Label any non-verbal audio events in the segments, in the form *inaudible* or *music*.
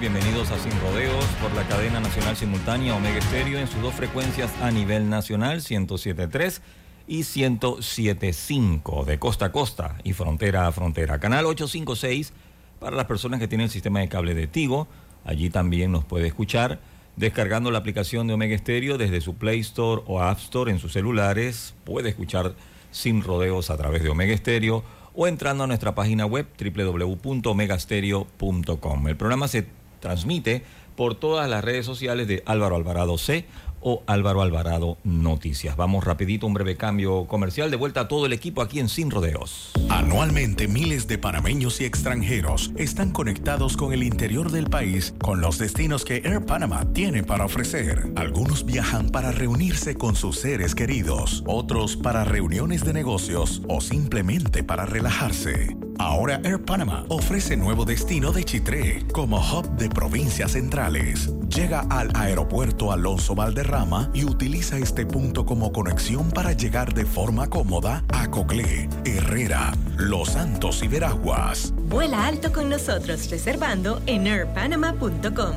Bienvenidos a Sin Rodeos por la cadena nacional simultánea Omega Estéreo en sus dos frecuencias a nivel nacional, 107.3 y 107.5 de costa a costa y frontera a frontera. Canal 856 para las personas que tienen el sistema de cable de Tigo. Allí también nos puede escuchar descargando la aplicación de Omega Stereo desde su Play Store o App Store en sus celulares. Puede escuchar sin rodeos a través de Omega Stereo o entrando a nuestra página web www.omegastereo.com. El programa se transmite por todas las redes sociales de Álvaro Alvarado C o Álvaro Alvarado Noticias. Vamos rapidito, un breve cambio comercial. De vuelta a todo el equipo aquí en Sin Rodeos. Anualmente miles de panameños y extranjeros están conectados con el interior del país con los destinos que Air Panama tiene para ofrecer. Algunos viajan para reunirse con sus seres queridos, otros para reuniones de negocios o simplemente para relajarse. Ahora Air Panama ofrece nuevo destino de Chitré como hub de provincias centrales. Llega al aeropuerto Alonso Valderrama y utiliza este punto como conexión para llegar de forma cómoda a Coclé, Herrera, Los Santos y Veraguas. Vuela alto con nosotros reservando en airpanama.com.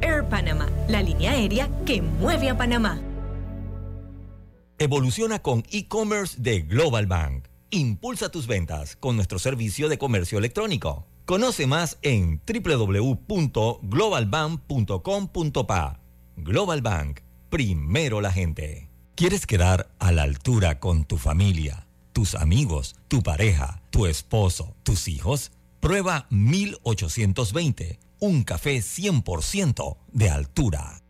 Air Panama, la línea aérea que mueve a Panamá. Evoluciona con e-commerce de Global Bank. Impulsa tus ventas con nuestro servicio de comercio electrónico. Conoce más en www.globalbank.com.pa. Global Bank, primero la gente. ¿Quieres quedar a la altura con tu familia, tus amigos, tu pareja, tu esposo, tus hijos? Prueba 1820, un café 100% de altura.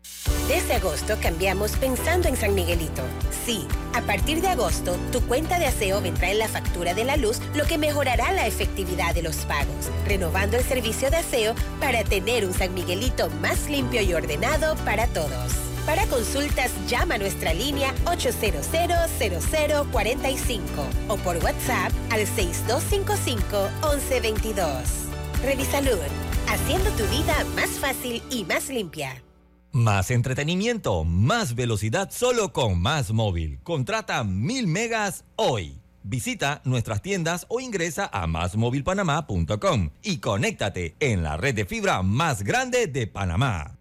Desde agosto cambiamos pensando en San Miguelito. Sí, a partir de agosto, tu cuenta de aseo vendrá en la factura de la luz, lo que mejorará la efectividad de los pagos, renovando el servicio de aseo para tener un San Miguelito más limpio y ordenado para todos. Para consultas, llama a nuestra línea 800-0045 o por WhatsApp al 6255-1122. Revisalud, haciendo tu vida más fácil y más limpia. Más entretenimiento, más velocidad solo con Más Móvil. Contrata mil megas hoy. Visita nuestras tiendas o ingresa a másmóvilpanamá.com y conéctate en la red de fibra más grande de Panamá.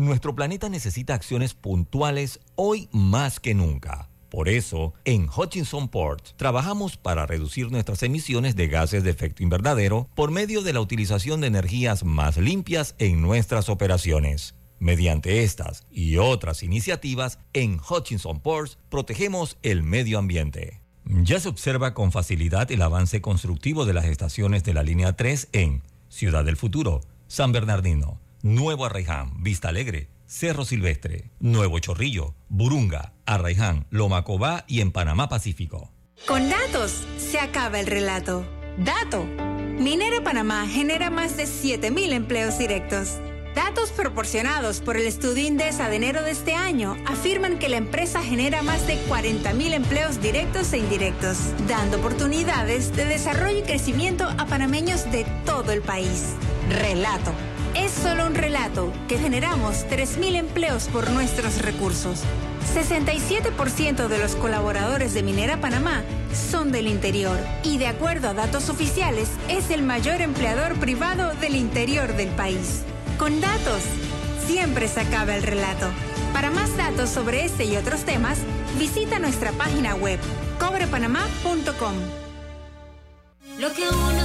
Nuestro planeta necesita acciones puntuales hoy más que nunca. Por eso, en Hutchinson Port trabajamos para reducir nuestras emisiones de gases de efecto invernadero por medio de la utilización de energías más limpias en nuestras operaciones. Mediante estas y otras iniciativas, en Hutchinson Ports protegemos el medio ambiente. Ya se observa con facilidad el avance constructivo de las estaciones de la línea 3 en Ciudad del Futuro, San Bernardino, Nuevo Arraiján, Vista Alegre, Cerro Silvestre, Nuevo Chorrillo, Burunga, Arraiján, Lomacobá y en Panamá Pacífico. Con datos se acaba el relato. Dato. Minera Panamá genera más de 7.000 empleos directos. Datos proporcionados por el estudio Indesa de enero de este año afirman que la empresa genera más de 40.000 empleos directos e indirectos, dando oportunidades de desarrollo y crecimiento a panameños de todo el país. Relato. Es solo un relato que generamos 3.000 empleos por nuestros recursos. 67% de los colaboradores de Minera Panamá son del interior y de acuerdo a datos oficiales es el mayor empleador privado del interior del país. Con datos, siempre se acaba el relato. Para más datos sobre este y otros temas, visita nuestra página web cobrepanamá.com. Lo que uno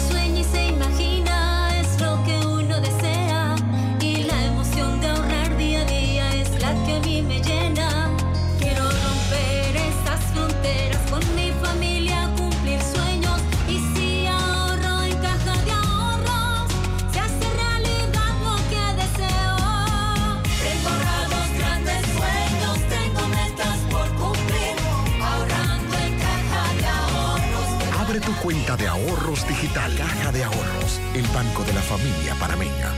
cuenta de ahorros digital. Caja de Ahorros, el banco de la familia panameña.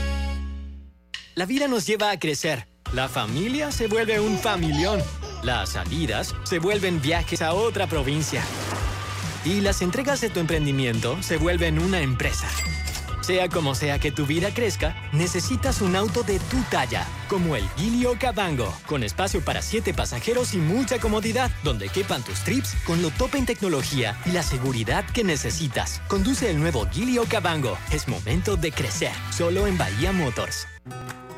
La vida nos lleva a crecer. La familia se vuelve un familión. Las salidas se vuelven viajes a otra provincia. Y las entregas de tu emprendimiento se vuelven una empresa. Sea como sea que tu vida crezca, necesitas un auto de tu talla, como el Gilio Cabango, con espacio para siete pasajeros y mucha comodidad, donde quepan tus trips con lo top en tecnología y la seguridad que necesitas. Conduce el nuevo Gilio Cabango. Es momento de crecer, solo en Bahía Motors.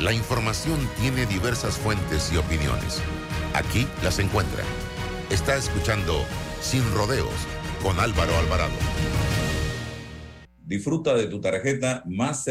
La información tiene diversas fuentes y opiniones. Aquí las encuentra. Está escuchando Sin Rodeos con Álvaro Alvarado. Disfruta de tu tarjeta más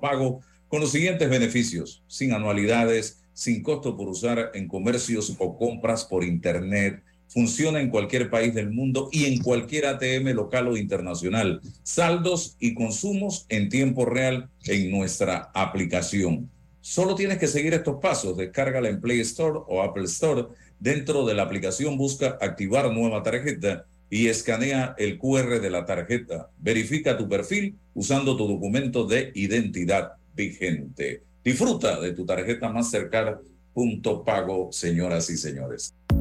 pago con los siguientes beneficios, sin anualidades, sin costo por usar en comercios o compras por Internet. Funciona en cualquier país del mundo y en cualquier ATM local o internacional. Saldos y consumos en tiempo real en nuestra aplicación. Solo tienes que seguir estos pasos. Descárgala en Play Store o Apple Store. Dentro de la aplicación busca activar nueva tarjeta y escanea el QR de la tarjeta. Verifica tu perfil usando tu documento de identidad vigente. Disfruta de tu tarjeta más cercana. Punto pago, señoras y señores.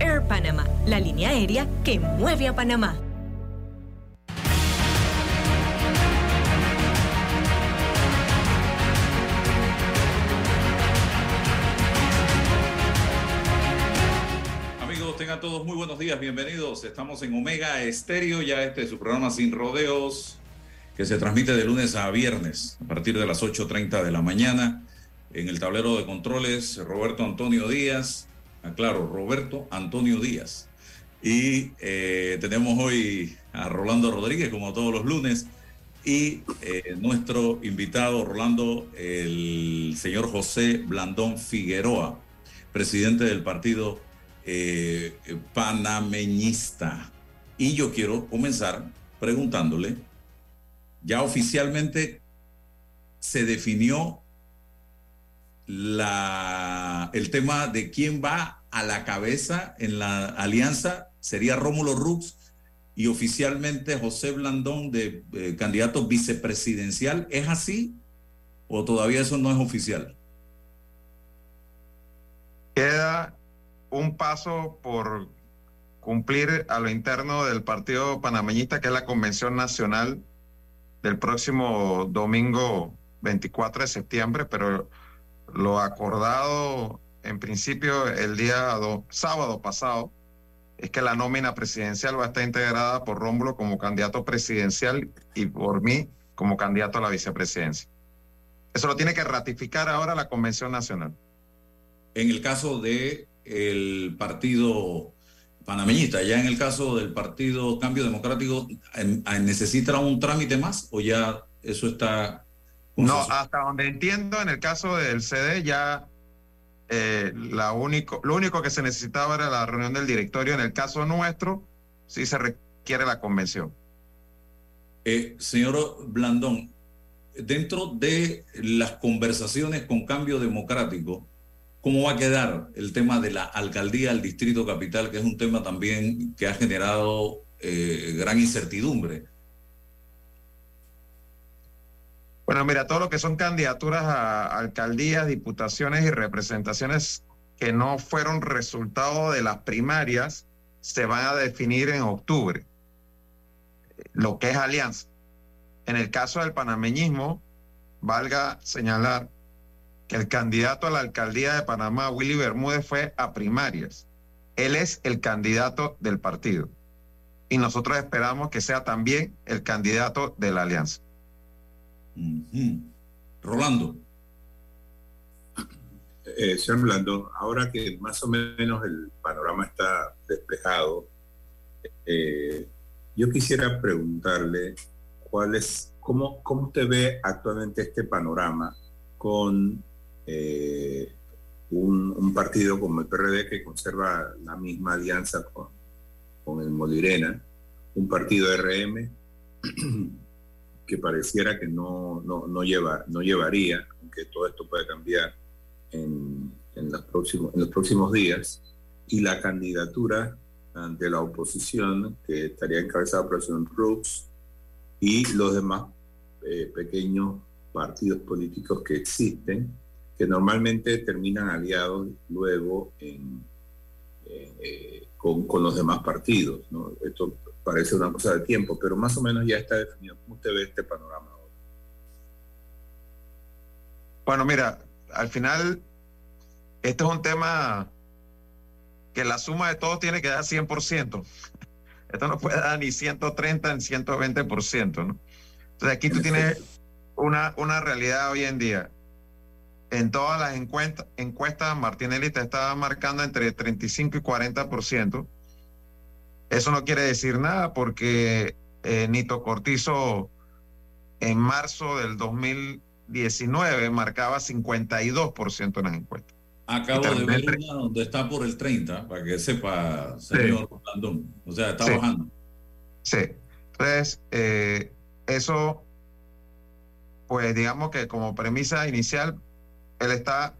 Air Panama, la línea aérea que mueve a Panamá. Amigos, tengan todos muy buenos días, bienvenidos. Estamos en Omega Estéreo, ya este es su programa Sin Rodeos, que se transmite de lunes a viernes a partir de las 8.30 de la mañana. En el tablero de controles, Roberto Antonio Díaz, aclaro, Roberto Antonio Díaz. Y eh, tenemos hoy a Rolando Rodríguez, como todos los lunes, y eh, nuestro invitado, Rolando, el señor José Blandón Figueroa, presidente del partido eh, panameñista. Y yo quiero comenzar preguntándole, ya oficialmente se definió el tema de quién va a la cabeza en la alianza sería Rómulo Rux y oficialmente José Blandón de eh, candidato vicepresidencial. ¿Es así o todavía eso no es oficial? Queda un paso por cumplir a lo interno del Partido Panameñista, que es la Convención Nacional del próximo domingo 24 de septiembre, pero lo acordado en principio el día sábado pasado es que la nómina presidencial va a estar integrada por Rómulo como candidato presidencial y por mí como candidato a la vicepresidencia. Eso lo tiene que ratificar ahora la Convención Nacional. En el caso de el partido panameñista, ya en el caso del partido Cambio Democrático, ¿necesita un trámite más o ya eso está no, hasta donde entiendo, en el caso del CD ya eh, la único, lo único que se necesitaba era la reunión del directorio. En el caso nuestro, sí se requiere la convención. Eh, señor Blandón, dentro de las conversaciones con cambio democrático, ¿cómo va a quedar el tema de la alcaldía del distrito capital, que es un tema también que ha generado eh, gran incertidumbre? Bueno, mira, todo lo que son candidaturas a alcaldías, diputaciones y representaciones que no fueron resultado de las primarias se van a definir en octubre, lo que es alianza. En el caso del panameñismo, valga señalar que el candidato a la alcaldía de Panamá, Willy Bermúdez, fue a primarias. Él es el candidato del partido. Y nosotros esperamos que sea también el candidato de la alianza. Rolando. Eh, señor Blando, ahora que más o menos el panorama está despejado, eh, yo quisiera preguntarle cuál es, cómo, cómo usted ve actualmente este panorama con eh, un, partido como el PRD que conserva la misma alianza con, con el Molirena, un partido RM que pareciera que no, no, no, lleva, no llevaría, aunque todo esto puede cambiar en, en, los próximos, en los próximos días, y la candidatura ante la oposición, que estaría encabezada por el señor Brooks, y los demás eh, pequeños partidos políticos que existen, que normalmente terminan aliados luego en, eh, con, con, los demás partidos. ¿no? Esto parece una cosa de tiempo, pero más o menos ya está definido. ¿Cómo usted ve este panorama ahora? Bueno, mira, al final, este es un tema que la suma de todo tiene que dar 100%. Esto no puede dar ni 130 ni 120%, ¿no? Entonces aquí tú tienes una, una realidad hoy en día. En todas las encuestas, encuestas Martinelli te estaba marcando entre 35 y 40%. Eso no quiere decir nada porque eh, Nito Cortizo en marzo del 2019 marcaba 52% en las encuestas. Acabo de ver una donde está por el 30, para que sepa, señor sí. O sea, está bajando. Sí. Entonces, eh, eso, pues digamos que como premisa inicial, él está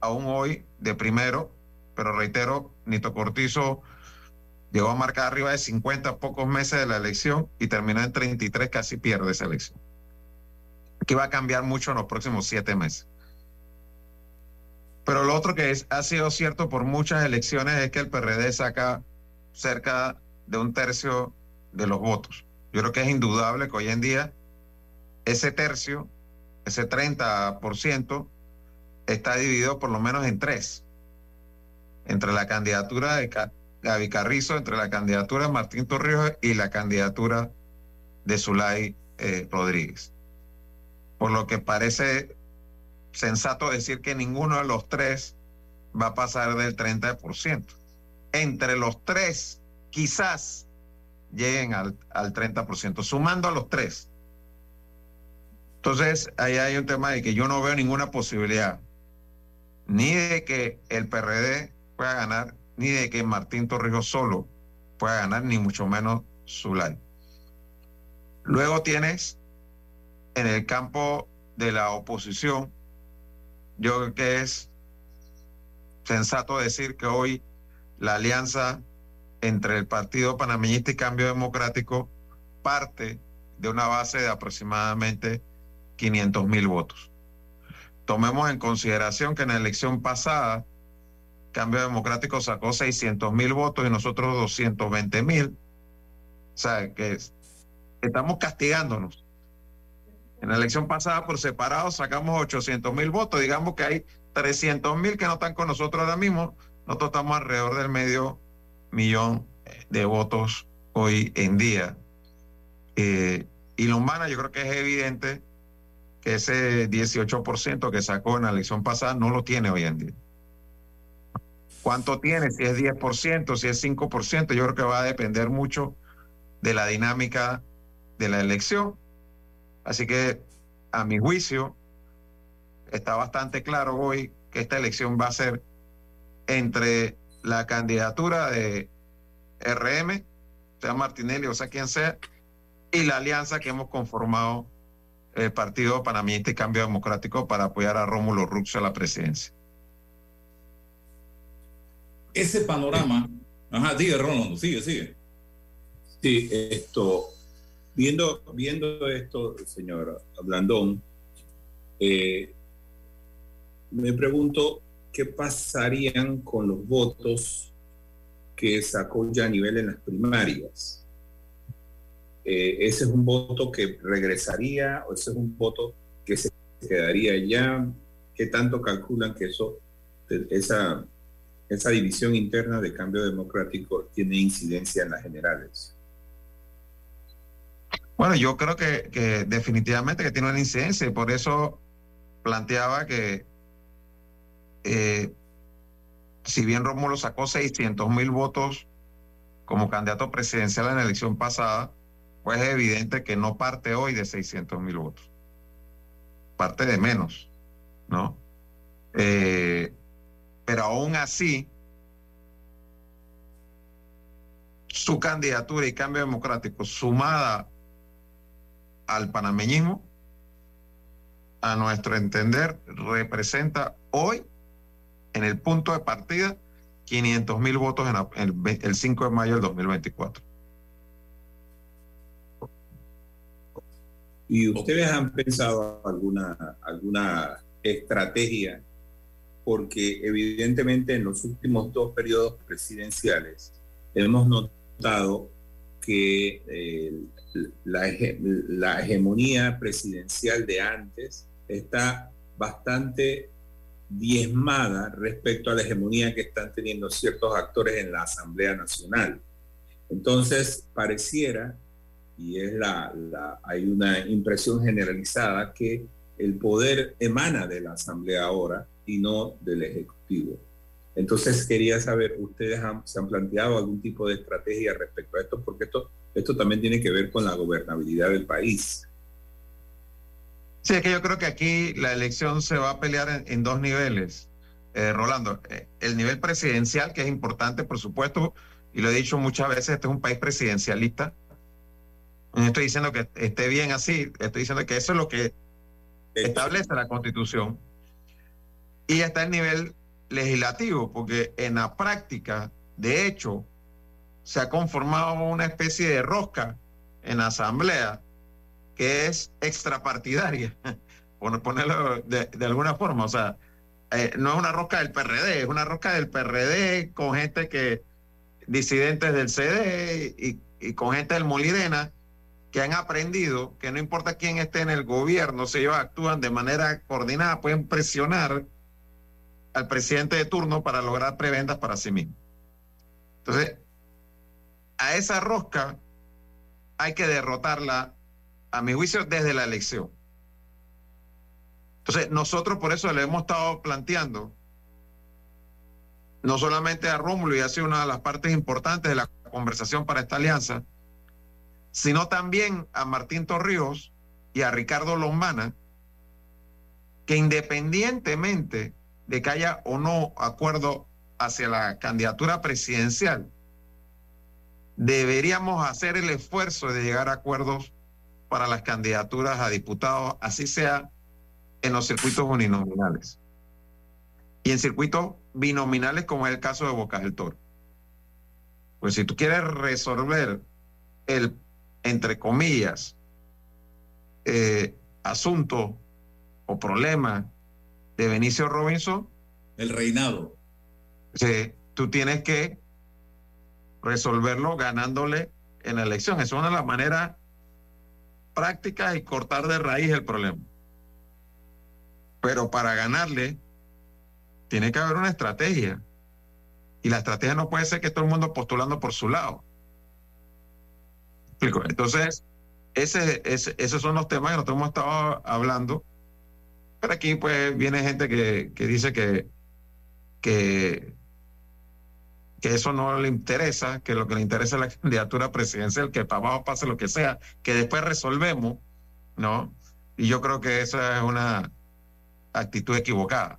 aún hoy de primero, pero reitero, Nito Cortizo llegó a marcar arriba de 50 pocos meses de la elección y terminó en 33, casi pierde esa elección. Aquí va a cambiar mucho en los próximos siete meses. Pero lo otro que es, ha sido cierto por muchas elecciones es que el PRD saca cerca de un tercio de los votos. Yo creo que es indudable que hoy en día ese tercio, ese 30%, está dividido por lo menos en tres. Entre la candidatura de Gaby Carrizo, entre la candidatura de Martín Torrijos y la candidatura de Zulay eh, Rodríguez. Por lo que parece sensato decir que ninguno de los tres va a pasar del 30%. Entre los tres, quizás lleguen al, al 30%, sumando a los tres. Entonces, ahí hay un tema de que yo no veo ninguna posibilidad, ni de que el PRD pueda ganar, ni de que Martín Torrijos solo pueda ganar, ni mucho menos Zulay. Luego tienes en el campo de la oposición yo creo que es sensato decir que hoy la alianza entre el Partido Panameñista y Cambio Democrático parte de una base de aproximadamente 500 mil votos. Tomemos en consideración que en la elección pasada Cambio Democrático sacó 600 mil votos y nosotros 220 mil. O sea, que estamos castigándonos. En la elección pasada por separado sacamos 800 mil votos. Digamos que hay 300 mil que no están con nosotros ahora mismo. Nosotros estamos alrededor del medio millón de votos hoy en día. Eh, y lo humana yo creo que es evidente que ese 18% que sacó en la elección pasada no lo tiene hoy en día. ¿Cuánto tiene? Si es 10%, si es 5%, yo creo que va a depender mucho de la dinámica de la elección Así que, a mi juicio, está bastante claro hoy que esta elección va a ser entre la candidatura de RM, sea Martinelli o sea quien sea, y la alianza que hemos conformado el Partido Panameñista y Cambio Democrático para apoyar a Rómulo Rux a la presidencia. Ese panorama, ajá, sigue Rolando, sigue, sigue. Sí, esto, Viendo, viendo esto, señora Blandón, eh, me pregunto qué pasarían con los votos que sacó ya a nivel en las primarias. eh, ese es un voto que regresaría o ese es un voto que se quedaría ya. ¿Qué tanto calculan que eso, esa, esa división interna de cambio democrático tiene incidencia en las generales? Bueno, yo creo que, definitivamente que tiene una incidencia y por eso planteaba que eh, si bien Rómulo sacó 600 mil votos como candidato presidencial en la elección pasada, pues es evidente que no parte hoy de 600 mil votos. Parte de menos, ¿no? Aún así, su candidatura y cambio democrático sumada al panameñismo, a nuestro entender, representa hoy, en el punto de partida, 500 mil votos en el, el 5 de mayo del 2024. ¿Y ustedes han pensado alguna, alguna estrategia? Porque evidentemente en los últimos dos periodos presidenciales hemos notado que eh, la, la hegemonía presidencial de antes está bastante diezmada respecto a la hegemonía que están teniendo ciertos actores en la Asamblea Nacional. Entonces, pareciera y es la, hay una impresión generalizada que el poder emana de la Asamblea ahora y no del Ejecutivo. Entonces quería saber, ¿ustedes se han planteado algún tipo de estrategia respecto a esto? Porque esto, esto también tiene que ver con la gobernabilidad del país. Sí, es que yo creo que aquí la elección se va a pelear en, dos niveles. Eh, Rolando, eh, el nivel presidencial, que es importante, por supuesto, y lo he dicho muchas veces, este es un país presidencialista, no estoy diciendo que esté bien así, estoy diciendo que eso es lo que establece la Constitución. Y está el nivel legislativo, porque en la práctica, de hecho, se ha conformado una especie de rosca en la Asamblea que es extrapartidaria, *laughs* por ponerlo de, alguna forma. O sea, eh, no es una rosca del PRD, es una rosca del PRD con gente que, disidentes del CD y, y con gente del Molirena, que han aprendido que no importa quién esté en el gobierno, si ellos actúan de manera coordinada, pueden presionar al presidente de turno para lograr prebendas para sí mismo. Entonces, a esa rosca hay que derrotarla, a mi juicio, desde la elección. Entonces, nosotros por eso le hemos estado planteando, no solamente a Rómulo, y ha sido una de las partes importantes de la conversación para esta alianza, sino también a Martín Torrijos y a Ricardo Lombana, que independientemente de que haya o no acuerdo hacia la candidatura presidencial, deberíamos hacer el esfuerzo de llegar a acuerdos para las candidaturas a diputados, así sea en los circuitos uninominales y en circuitos binominales como es el caso de Bocas del Toro. Pues si tú quieres resolver el entre comillas, eh, asunto o problema de Benicio Robinson. El reinado. Sí, tú tienes que resolverlo ganándole en la elección. Es una de las maneras prácticas y cortar de raíz el problema. Pero para ganarle, tiene que haber una estrategia. Y la estrategia no puede ser que todo el mundo postulando por su lado. Entonces, ese, esos son los temas que nosotros hemos estado hablando. Pero aquí pues viene gente que, que dice que, que, que eso no le interesa, que lo que le interesa es la *laughs* candidatura presidencial, que para abajo pase lo que sea, que después resolvemos, ¿no? Y yo creo que esa es una actitud equivocada.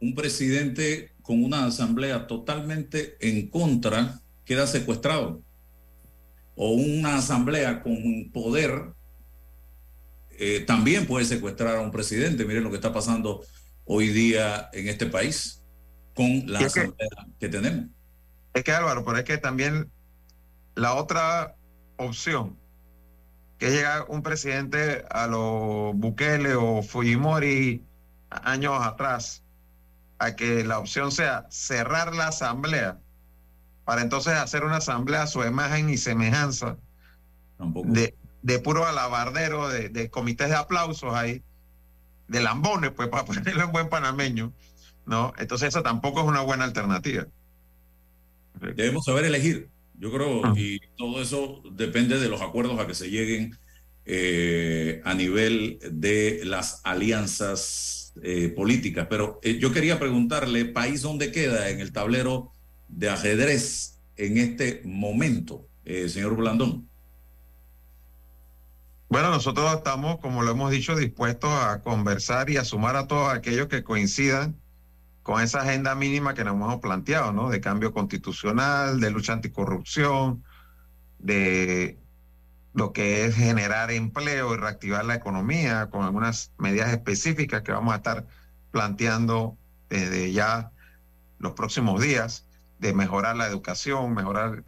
Un presidente con una asamblea totalmente en contra queda secuestrado o una asamblea con poder eh, también puede secuestrar a un presidente. Miren lo que está pasando hoy día en este país con la asamblea que, tenemos. Es que Álvaro, pero es que también la otra opción, que llega un presidente a los Bukele o Fujimori años atrás, a que la opción sea cerrar la asamblea para entonces hacer una asamblea a su imagen y semejanza de, de puro alabardero, de, de comités de aplausos ahí, de lambones, pues *laughs* para ponerlo en buen panameño, ¿no? Entonces eso tampoco es una buena alternativa. Debemos saber elegir, yo creo, y todo eso depende de los acuerdos a que se lleguen eh, a nivel de las alianzas eh, políticas. Pero eh, yo quería preguntarle, ¿país dónde queda en el tablero de ajedrez en este momento, señor Blandón? Bueno, nosotros estamos, como lo hemos dicho, dispuestos a conversar y a sumar a todos aquellos que coincidan con esa agenda mínima que nos hemos planteado, ¿no? De cambio constitucional, de lucha anticorrupción, de lo que es generar empleo y reactivar la economía con algunas medidas específicas que vamos a estar planteando desde ya los próximos días, de mejorar la educación, mejorar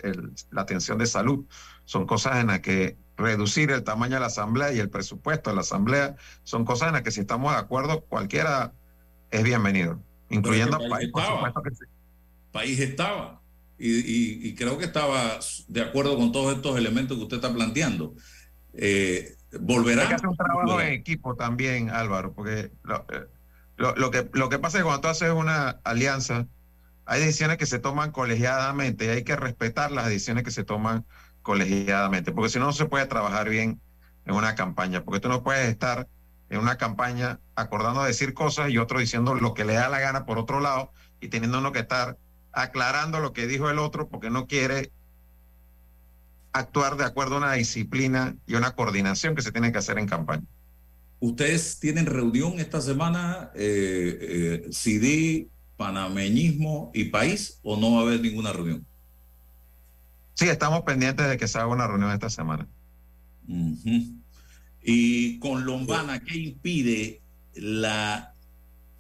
la atención de salud. Son cosas en las que reducir el tamaño de la asamblea y el presupuesto de la asamblea son cosas en las que si estamos de acuerdo, cualquiera es bienvenido incluyendo país, estaba, país estaba. Y, creo que estaba de acuerdo con todos estos elementos que usted está planteando. Eh, volverá. Hay que hacer un trabajo en equipo también, Álvaro, porque lo, eh, lo, que, lo que pasa es que cuando tú haces una alianza, hay decisiones que se toman colegiadamente y hay que respetar las decisiones que se toman colegiadamente, porque si no, no se puede trabajar bien en una campaña, porque tú no puedes estar en una campaña acordando decir cosas y otro diciendo lo que le da la gana por otro lado y teniendo uno que estar aclarando lo que dijo el otro porque no quiere actuar de acuerdo a una disciplina y una coordinación que se tiene que hacer en campaña. ¿Ustedes tienen reunión esta semana, eh, eh panameñismo y país, o no va a haber ninguna reunión? Sí, estamos pendientes de que se haga una reunión esta semana. Y con Lombana, ¿qué impide la,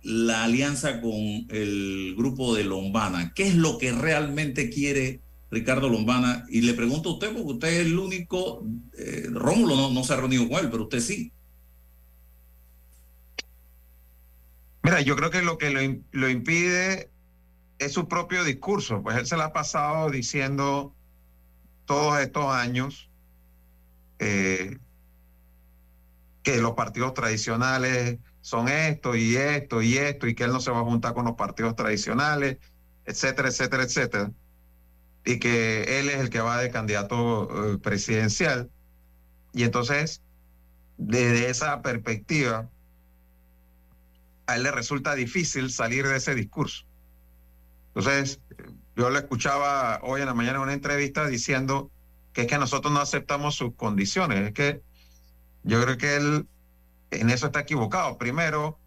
la alianza con el grupo de Lombana? ¿Qué es lo que realmente quiere Ricardo Lombana? Y le pregunto a usted, porque usted es el único, eh, Rómulo no, no se ha reunido con él, pero usted sí. Mira, yo creo que lo que lo, lo, impide es su propio discurso, pues él se la ha pasado diciendo todos estos años eh, que los partidos tradicionales son esto y esto y esto y que él no se va a juntar con los partidos tradicionales, etcétera, etcétera, etcétera. Y que él es el que va de candidato eh, presidencial. Y entonces, desde esa perspectiva, a él le resulta difícil salir de ese discurso. Entonces, yo le escuchaba hoy en la mañana en una entrevista diciendo que es que nosotros no aceptamos sus condiciones, es que yo creo que él en eso está equivocado. Primero,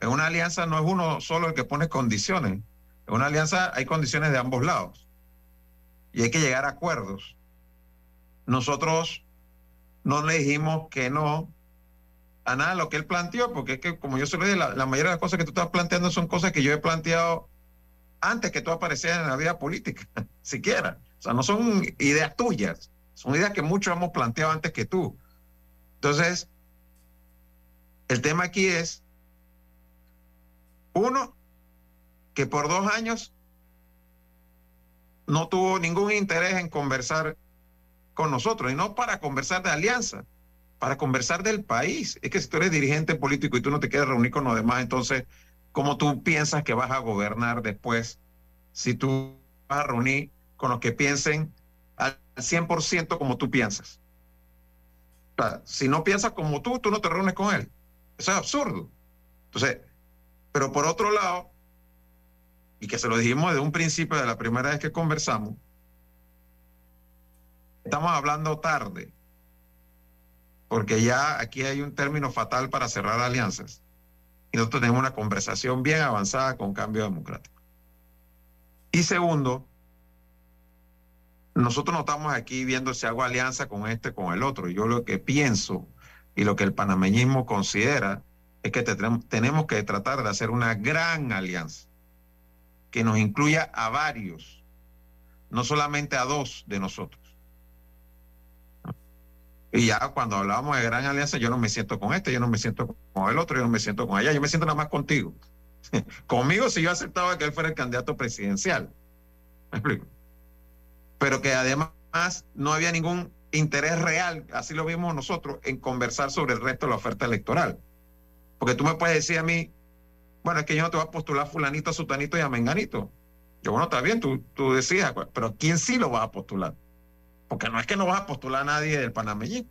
en una alianza no es uno solo el que pone condiciones. En una alianza hay condiciones de ambos lados. Y hay que llegar a acuerdos. Nosotros no le dijimos que no a nada lo que él planteó, porque es que, como yo se lo dije, la, mayoría de las cosas que tú estás planteando son cosas que yo he planteado antes que tú aparecieras en la vida política, *laughs* siquiera. O sea, no son ideas tuyas, son ideas que muchos hemos planteado antes que tú. Entonces, el tema aquí es, uno, que por dos años no tuvo ningún interés en conversar con nosotros, y no para conversar de alianza, para conversar del país. Es que si tú eres dirigente político y tú no te quieres reunir con los demás, entonces, ¿cómo tú piensas que vas a gobernar después si tú vas a reunir con los que piensen al 100% como tú piensas? si no piensas como tú, tú no te reúnes con él. Eso es absurdo. Entonces, pero por otro lado, y que se lo dijimos desde un principio, de la primera vez que conversamos, estamos hablando tarde, porque ya aquí hay un término fatal para cerrar alianzas. Y nosotros tenemos una conversación bien avanzada con cambio democrático. Y segundo, nosotros no estamos aquí viendo si hago alianza con este, con el otro. Yo lo que pienso y lo que el panameñismo considera es que tenemos que tratar de hacer una gran alianza que nos incluya a varios, no solamente a dos de nosotros. Y ya cuando hablábamos de gran alianza, yo no me siento con este, yo no me siento con el otro, yo no me siento con allá, yo me siento nada más contigo. *laughs* Conmigo si yo aceptaba que él fuera el candidato presidencial. ¿Me explico? pero que además no había ningún interés real, así lo vimos nosotros, en conversar sobre el resto de la oferta electoral. Porque tú me puedes decir a mí, bueno, es que yo no te voy a postular fulanito, sutanito y a menganito. Yo, bueno, está bien, tú, tú decías, pero ¿quién sí lo va a postular? Porque no es que no vas a postular a nadie del panameñismo.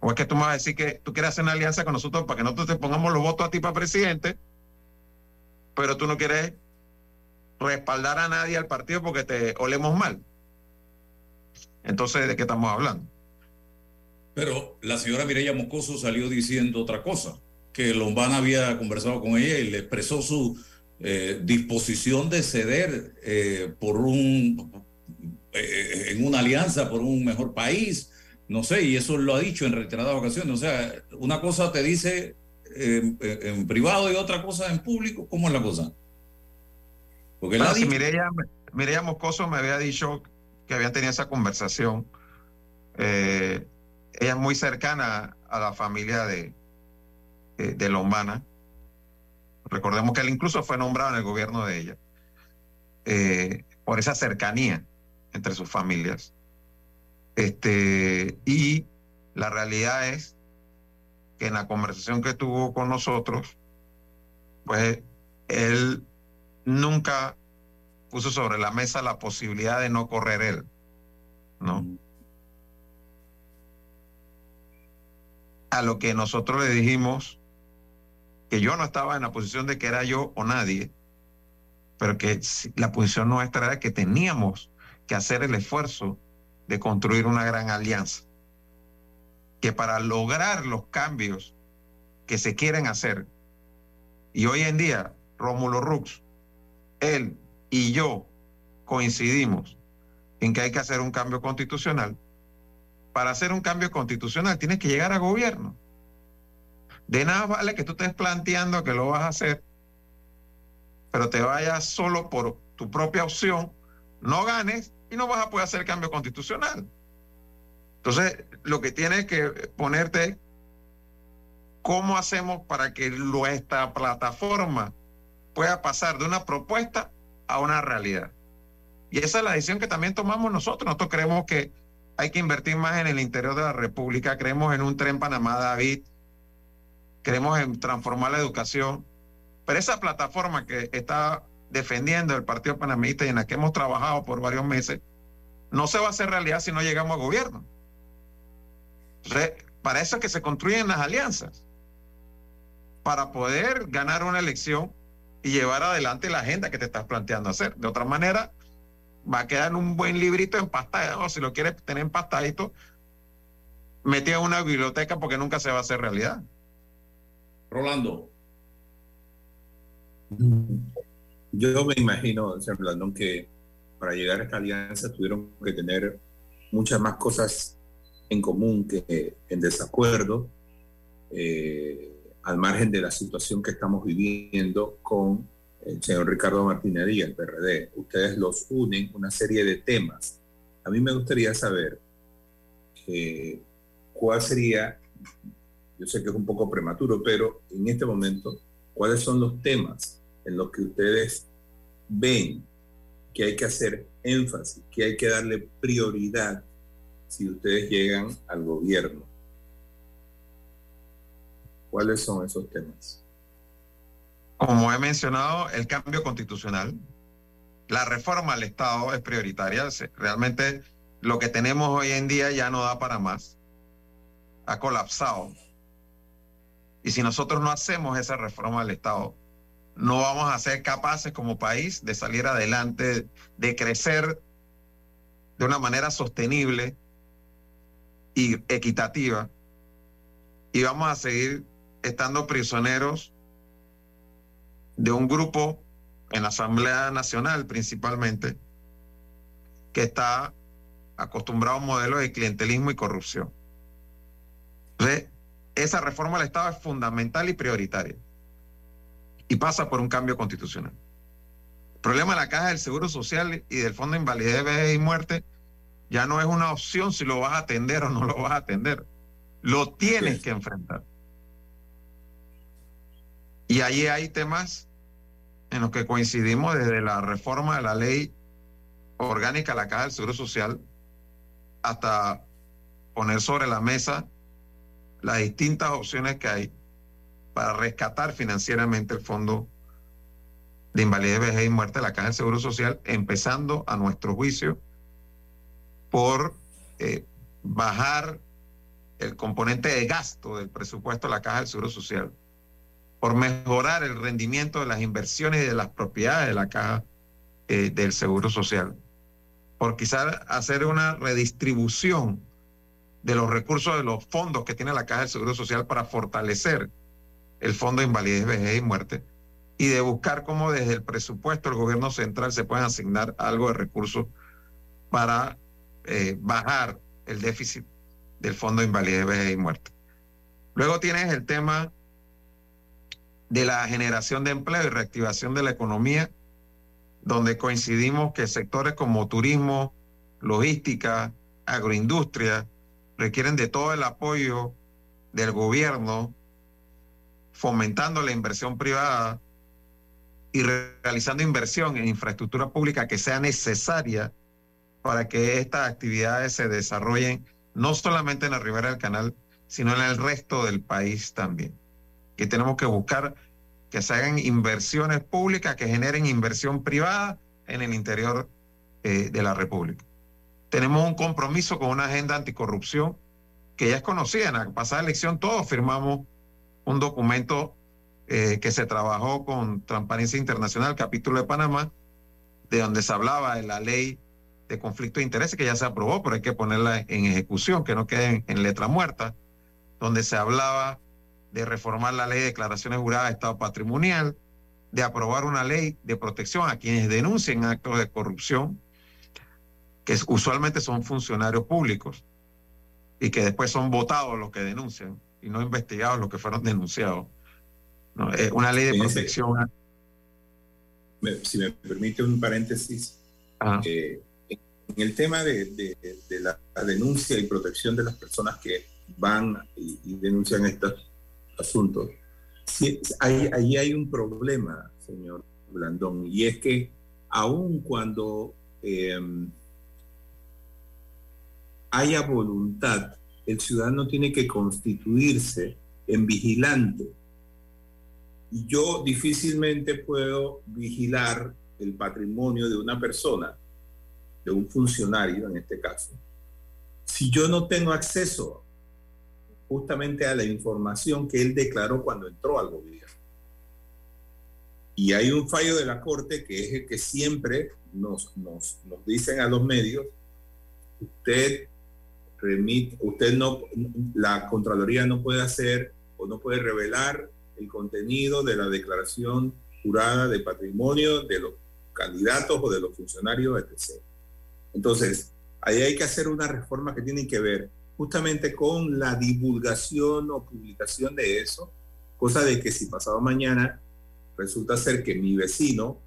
O es que tú me vas a decir que tú quieres hacer una alianza con nosotros para que nosotros te pongamos los votos a ti para presidente, pero tú no quieres respaldar a nadie al partido porque te olemos mal. Entonces, ¿de qué estamos hablando? Pero la señora Mireya Moscoso salió diciendo otra cosa, que Lombana había conversado con ella y le expresó su eh, disposición de ceder eh, por un eh, en una alianza por un mejor país, no sé, y eso lo ha dicho en reiteradas ocasiones. O sea, una cosa te dice en privado y otra cosa en público, ¿cómo es la cosa? Porque bueno, si Mireya, Mireya Moscoso me había dicho que habían tenido esa conversación. Eh, ella es muy cercana a la familia de, de, Lombana. Recordemos que él incluso fue nombrado en el gobierno de ella eh, por esa cercanía entre sus familias. Este, y la realidad es que en la conversación que tuvo con nosotros, pues él nunca puso sobre la mesa la posibilidad de no correr él, ¿no? A lo que nosotros le dijimos que yo no estaba en la posición de que era yo o nadie, pero que la posición nuestra era que teníamos que hacer el esfuerzo de construir una gran alianza. Que para lograr los cambios que se quieren hacer, y hoy en día Rómulo Rux, él y yo coincidimos en que hay que hacer un cambio constitucional, para hacer un cambio constitucional tienes que llegar a gobierno. De nada vale que tú estés planteando que lo vas a hacer, pero te vayas solo por tu propia opción, no ganes y no vas a poder hacer cambio constitucional. Entonces, lo que tienes que ponerte, ¿cómo hacemos para que nuestra plataforma pueda pasar de una propuesta a una realidad. Y esa es la decisión que también tomamos nosotros. Nosotros creemos que hay que invertir más en el interior de la República, creemos en un tren Panamá David, creemos en transformar la educación. Pero esa plataforma que está defendiendo el Partido Panameñista y en la que hemos trabajado por varios meses, no se va a hacer realidad si no llegamos a gobierno. para eso es que se construyen las alianzas, para poder ganar una elección y llevar adelante la agenda que te estás planteando hacer. De otra manera, va a quedar en un buen librito empastado, o si lo quieres tener empastadito, metido en una biblioteca porque nunca se va a hacer realidad. Rolando. Yo me imagino, señor Blandón, que para llegar a esta alianza tuvieron que tener muchas más cosas en común que en desacuerdo. Eh, al margen de la situación que estamos viviendo con el señor Ricardo Martínez Díaz, el PRD. Ustedes los unen una serie de temas. A mí me gustaría saber eh, cuál sería, yo sé que es un poco prematuro, pero en este momento, cuáles son los temas en los que ustedes ven que hay que hacer énfasis, que hay que darle prioridad si ustedes llegan al gobierno ¿Cuáles son esos temas? Como he mencionado, el cambio constitucional, la reforma al Estado es prioritaria. Realmente lo que tenemos hoy en día ya no da para más. Ha colapsado. Y si nosotros no hacemos esa reforma al Estado, no vamos a ser capaces como país de salir adelante, de crecer de una manera sostenible y equitativa. Y vamos a seguir estando prisioneros de un grupo en la Asamblea Nacional principalmente, que está acostumbrado a un modelo de clientelismo y corrupción. Entonces, esa reforma del Estado es fundamental y prioritaria y pasa por un cambio constitucional. El problema de la caja del Seguro Social y del Fondo de Invalidez, Vejez y Muerte ya no es una opción si lo vas a atender o no lo vas a atender. Lo tienes que enfrentar. Y ahí hay temas en los que coincidimos desde la reforma de la ley orgánica a la Caja del Seguro Social hasta poner sobre la mesa las distintas opciones que hay para rescatar financieramente el fondo de invalidez, vejez y muerte de la Caja del Seguro Social, empezando a nuestro juicio por eh, bajar el componente de gasto del presupuesto de la Caja del Seguro Social, por mejorar el rendimiento de las inversiones y de las propiedades de la Caja eh, del Seguro Social, por quizás hacer una redistribución de los recursos de los fondos que tiene la Caja del Seguro Social para fortalecer el Fondo de Invalidez, Vejez y Muerte y de buscar cómo desde el presupuesto del gobierno central se pueden asignar algo de recursos para eh, bajar el déficit del Fondo de Invalidez, Vejez y Muerte. Luego tienes el tema de la generación de empleo y reactivación de la economía, donde coincidimos que sectores como turismo, logística, agroindustria, requieren de todo el apoyo del gobierno, fomentando la inversión privada y realizando inversión en infraestructura pública que sea necesaria para que estas actividades se desarrollen no solamente en la ribera del canal, sino en el resto del país también. Que tenemos que buscar que se hagan inversiones públicas que generen inversión privada en el interior eh, de la República. Tenemos un compromiso con una agenda anticorrupción que ya es conocida. En la pasada elección todos firmamos un documento eh, que se trabajó con Transparencia Internacional, capítulo de Panamá, de donde se hablaba de la ley de conflicto de intereses que ya se aprobó, pero hay que ponerla en ejecución, que no quede en, letra muerta, donde se hablaba de reformar la ley de declaraciones juradas de Estado patrimonial, de aprobar una ley de protección a quienes denuncien actos de corrupción, que usualmente son funcionarios públicos y que después son votados los que denuncian y no investigados los que fueron denunciados. una ley de protección. si me permite un paréntesis, eh, en el tema de, la, denuncia y protección de las personas que van y, denuncian estos asuntos, sí, ahí hay un problema, señor Blandón, y es que aun cuando em, haya voluntad, el ciudadano tiene que constituirse en vigilante. Yo difícilmente puedo vigilar el patrimonio de una persona de un funcionario en este caso, si yo no tengo acceso justamente a la información que él declaró cuando entró al gobierno. Y hay un fallo de la Corte que es el que siempre nos, nos dicen a los medios, usted remite, usted no, la Contraloría no puede hacer o no puede revelar el contenido de la declaración jurada de patrimonio de los candidatos o de los funcionarios, etc. Entonces, ahí hay que hacer una reforma que tiene que ver justamente con la divulgación o publicación de eso, cosa de que si pasado mañana resulta ser que mi vecino,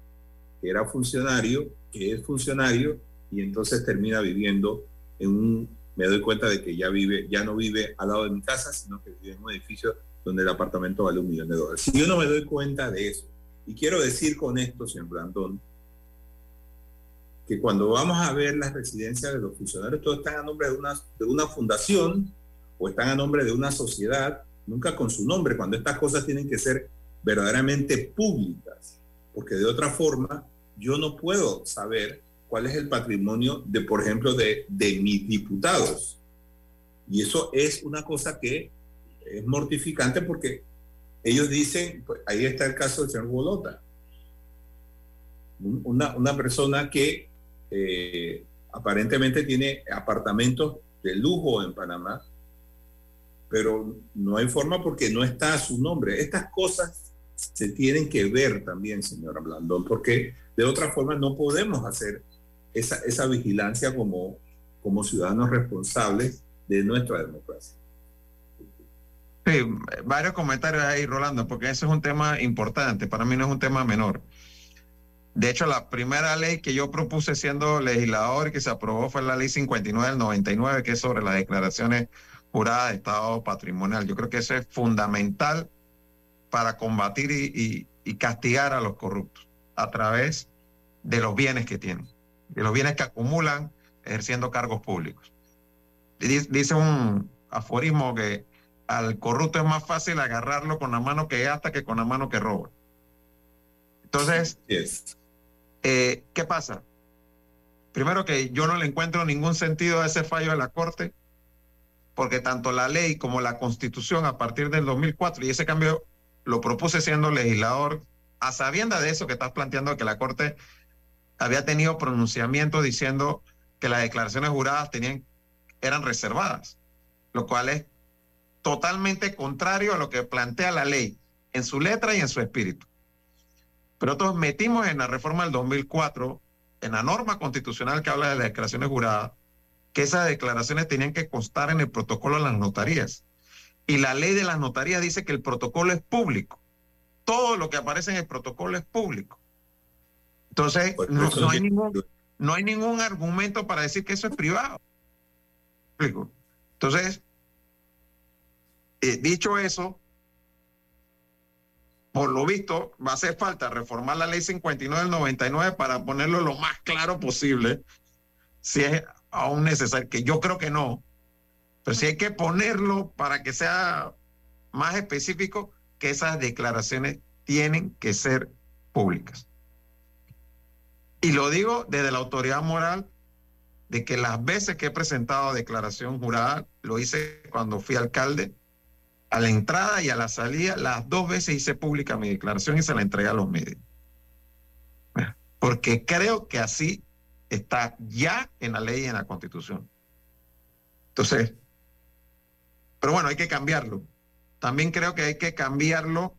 que era funcionario, que es funcionario, y entonces termina viviendo en un, me doy cuenta de que ya vive, ya no vive al lado de mi casa, sino que vive en un edificio donde el apartamento vale un millón de dólares. Si yo no me doy cuenta de eso, y quiero decir con esto, señor Brandón, que cuando vamos a ver las residencias de los funcionarios, todos están a nombre de una, de una fundación o están a nombre de una sociedad, nunca con su nombre, cuando estas cosas tienen que ser verdaderamente públicas, porque de otra forma yo no puedo saber cuál es el patrimonio de, por ejemplo, de, de mis diputados. Y eso es una cosa que es mortificante porque ellos dicen, pues ahí está el caso del señor Bolota, una, una persona que eh, aparentemente tiene apartamentos de lujo en Panamá, pero no hay forma porque no está a su nombre. Estas cosas se tienen que ver también, señora Blandón, porque de otra forma no podemos hacer esa, esa vigilancia como, como ciudadanos responsables de nuestra democracia. Sí, varios comentarios ahí, Rolando, porque ese es un tema importante, para mí no es un tema menor. De hecho, la primera ley que yo propuse siendo legislador y que se aprobó fue la ley 59 del 99, que es sobre las declaraciones juradas de Estado patrimonial. Yo creo que eso es fundamental para combatir y, castigar a los corruptos a través de los bienes que tienen, de los bienes que acumulan ejerciendo cargos públicos. dice un aforismo que al corrupto es más fácil agarrarlo con la mano que gasta que con la mano que roba. Entonces, eh, ¿qué pasa? Primero que yo no le encuentro ningún sentido a ese fallo de la Corte, porque tanto la ley como la Constitución a partir del 2004, y ese cambio lo propuse siendo legislador, a sabienda de eso que estás planteando, que la Corte había tenido pronunciamiento diciendo que las declaraciones juradas tenían, eran reservadas, lo cual es totalmente contrario a lo que plantea la ley en su letra y en su espíritu. Pero nosotros metimos en la reforma del 2004, en la norma constitucional que habla de las declaraciones juradas, que esas declaraciones tenían que constar en el protocolo de las notarías. Y la ley de las notarías dice que el protocolo es público. Todo lo que aparece en el protocolo es público. Entonces, pues, no, hay ningún, no, hay ningún, argumento para decir que eso es privado. Entonces, eh, dicho eso, por lo visto, va a hacer falta reformar la ley 59 del 99 para ponerlo lo más claro posible, si es aún necesario, que yo creo que no, pero si hay que ponerlo para que sea más específico, que esas declaraciones tienen que ser públicas. Y lo digo desde la autoridad moral de que las veces que he presentado declaración jurada, lo hice cuando fui alcalde, a la entrada y a la salida, las dos veces hice pública mi declaración y se la entregué a los medios. Porque creo que así está ya en la ley y en la constitución. Entonces, pero bueno, hay que cambiarlo. También creo que hay que cambiarlo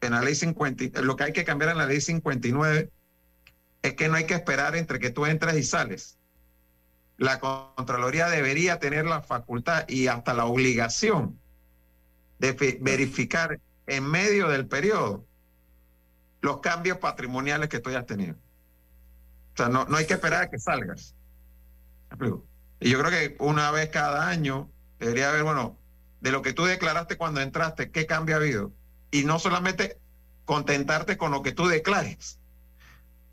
en la ley 50, lo que hay que cambiar en la ley 59 es que no hay que esperar entre que tú entras y sales. La Contraloría debería tener la facultad y hasta la obligación de verificar en medio del periodo los cambios patrimoniales que tú hayas tenido. O sea, no, no hay que esperar a que salgas. Y yo creo que una vez cada año debería haber, bueno, de lo que tú declaraste cuando entraste, qué cambio ha habido. Y no solamente contentarte con lo que tú declares,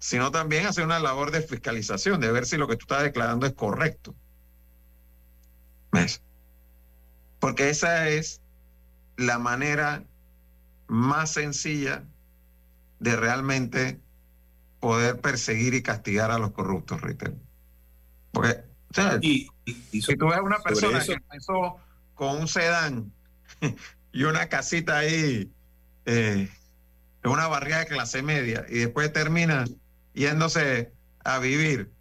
sino también hacer una labor de fiscalización, de ver si lo que tú estás declarando es correcto. ¿Ves? Porque esa es la manera más sencilla de realmente poder perseguir y castigar a los corruptos, Ritter. Porque, y, si tú ves una persona que empezó con un sedán *laughs* y una casita ahí, eh, en una barriga de clase media, y después termina yéndose a vivir